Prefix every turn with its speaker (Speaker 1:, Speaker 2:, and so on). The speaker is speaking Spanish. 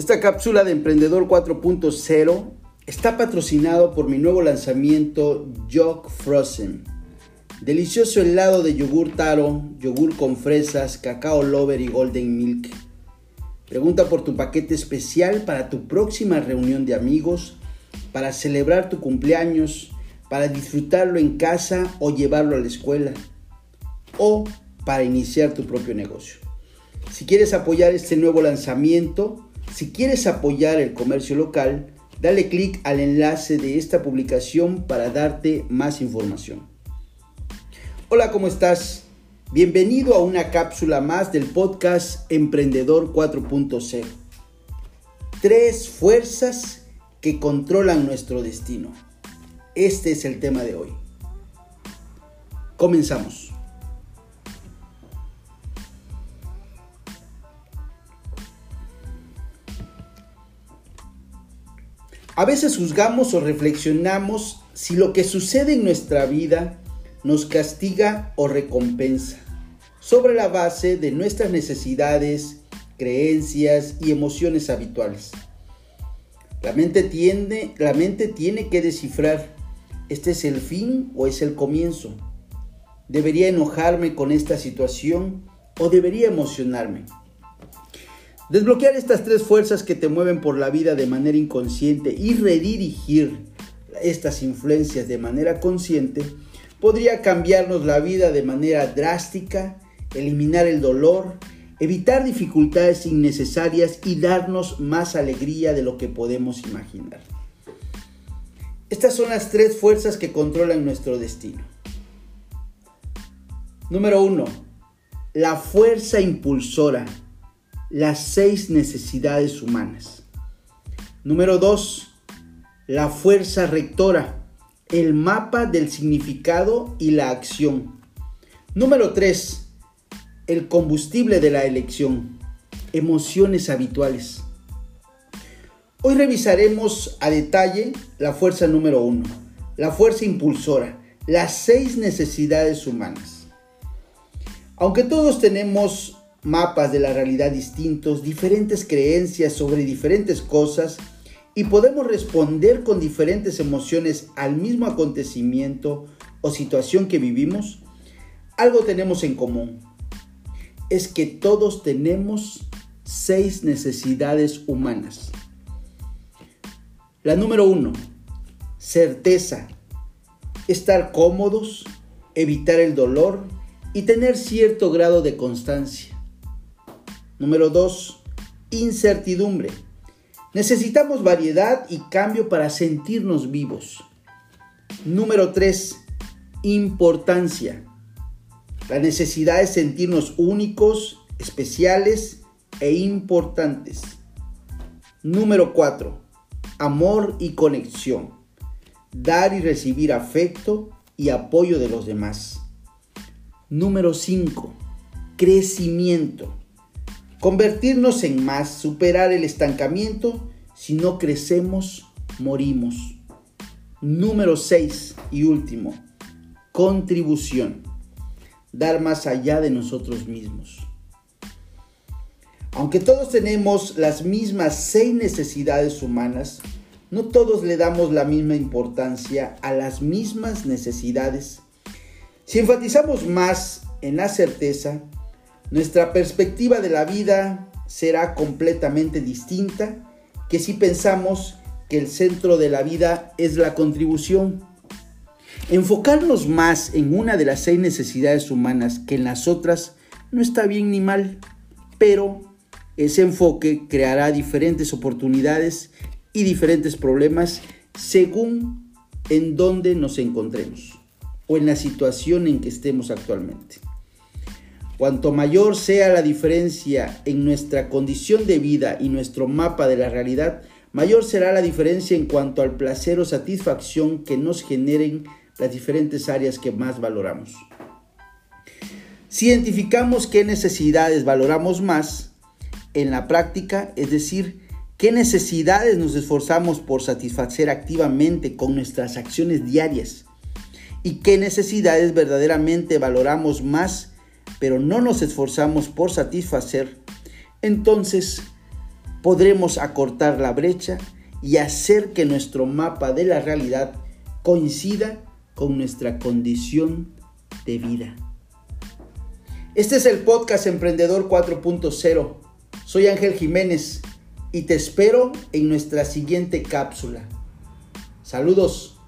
Speaker 1: Esta cápsula de Emprendedor 4.0 está patrocinado por mi nuevo lanzamiento Jog Frozen. Delicioso helado de yogur taro, yogur con fresas, cacao lover y golden milk. Pregunta por tu paquete especial para tu próxima reunión de amigos, para celebrar tu cumpleaños, para disfrutarlo en casa o llevarlo a la escuela, o para iniciar tu propio negocio. Si quieres apoyar este nuevo lanzamiento, si quieres apoyar el comercio local, dale clic al enlace de esta publicación para darte más información. Hola, ¿cómo estás? Bienvenido a una cápsula más del podcast Emprendedor 4.0. Tres fuerzas que controlan nuestro destino. Este es el tema de hoy. Comenzamos. A veces juzgamos o reflexionamos si lo que sucede en nuestra vida nos castiga o recompensa, sobre la base de nuestras necesidades, creencias y emociones habituales. La mente, tiende, la mente tiene que descifrar, ¿este es el fin o es el comienzo? ¿Debería enojarme con esta situación o debería emocionarme? Desbloquear estas tres fuerzas que te mueven por la vida de manera inconsciente y redirigir estas influencias de manera consciente podría cambiarnos la vida de manera drástica, eliminar el dolor, evitar dificultades innecesarias y darnos más alegría de lo que podemos imaginar. Estas son las tres fuerzas que controlan nuestro destino. Número uno, la fuerza impulsora las seis necesidades humanas. Número 2. La fuerza rectora, el mapa del significado y la acción. Número 3. El combustible de la elección, emociones habituales. Hoy revisaremos a detalle la fuerza número 1, la fuerza impulsora, las seis necesidades humanas. Aunque todos tenemos mapas de la realidad distintos, diferentes creencias sobre diferentes cosas y podemos responder con diferentes emociones al mismo acontecimiento o situación que vivimos, algo tenemos en común. Es que todos tenemos seis necesidades humanas. La número uno, certeza, estar cómodos, evitar el dolor y tener cierto grado de constancia. Número 2. Incertidumbre. Necesitamos variedad y cambio para sentirnos vivos. Número 3. Importancia. La necesidad de sentirnos únicos, especiales e importantes. Número 4. Amor y conexión. Dar y recibir afecto y apoyo de los demás. Número 5. Crecimiento Convertirnos en más, superar el estancamiento, si no crecemos, morimos. Número 6 y último, contribución. Dar más allá de nosotros mismos. Aunque todos tenemos las mismas seis necesidades humanas, no todos le damos la misma importancia a las mismas necesidades. Si enfatizamos más en la certeza, nuestra perspectiva de la vida será completamente distinta que si pensamos que el centro de la vida es la contribución. Enfocarnos más en una de las seis necesidades humanas que en las otras no está bien ni mal, pero ese enfoque creará diferentes oportunidades y diferentes problemas según en dónde nos encontremos o en la situación en que estemos actualmente. Cuanto mayor sea la diferencia en nuestra condición de vida y nuestro mapa de la realidad, mayor será la diferencia en cuanto al placer o satisfacción que nos generen las diferentes áreas que más valoramos. Si identificamos qué necesidades valoramos más en la práctica, es decir, qué necesidades nos esforzamos por satisfacer activamente con nuestras acciones diarias y qué necesidades verdaderamente valoramos más pero no nos esforzamos por satisfacer, entonces podremos acortar la brecha y hacer que nuestro mapa de la realidad coincida con nuestra condición de vida. Este es el podcast Emprendedor 4.0. Soy Ángel Jiménez y te espero en nuestra siguiente cápsula. Saludos.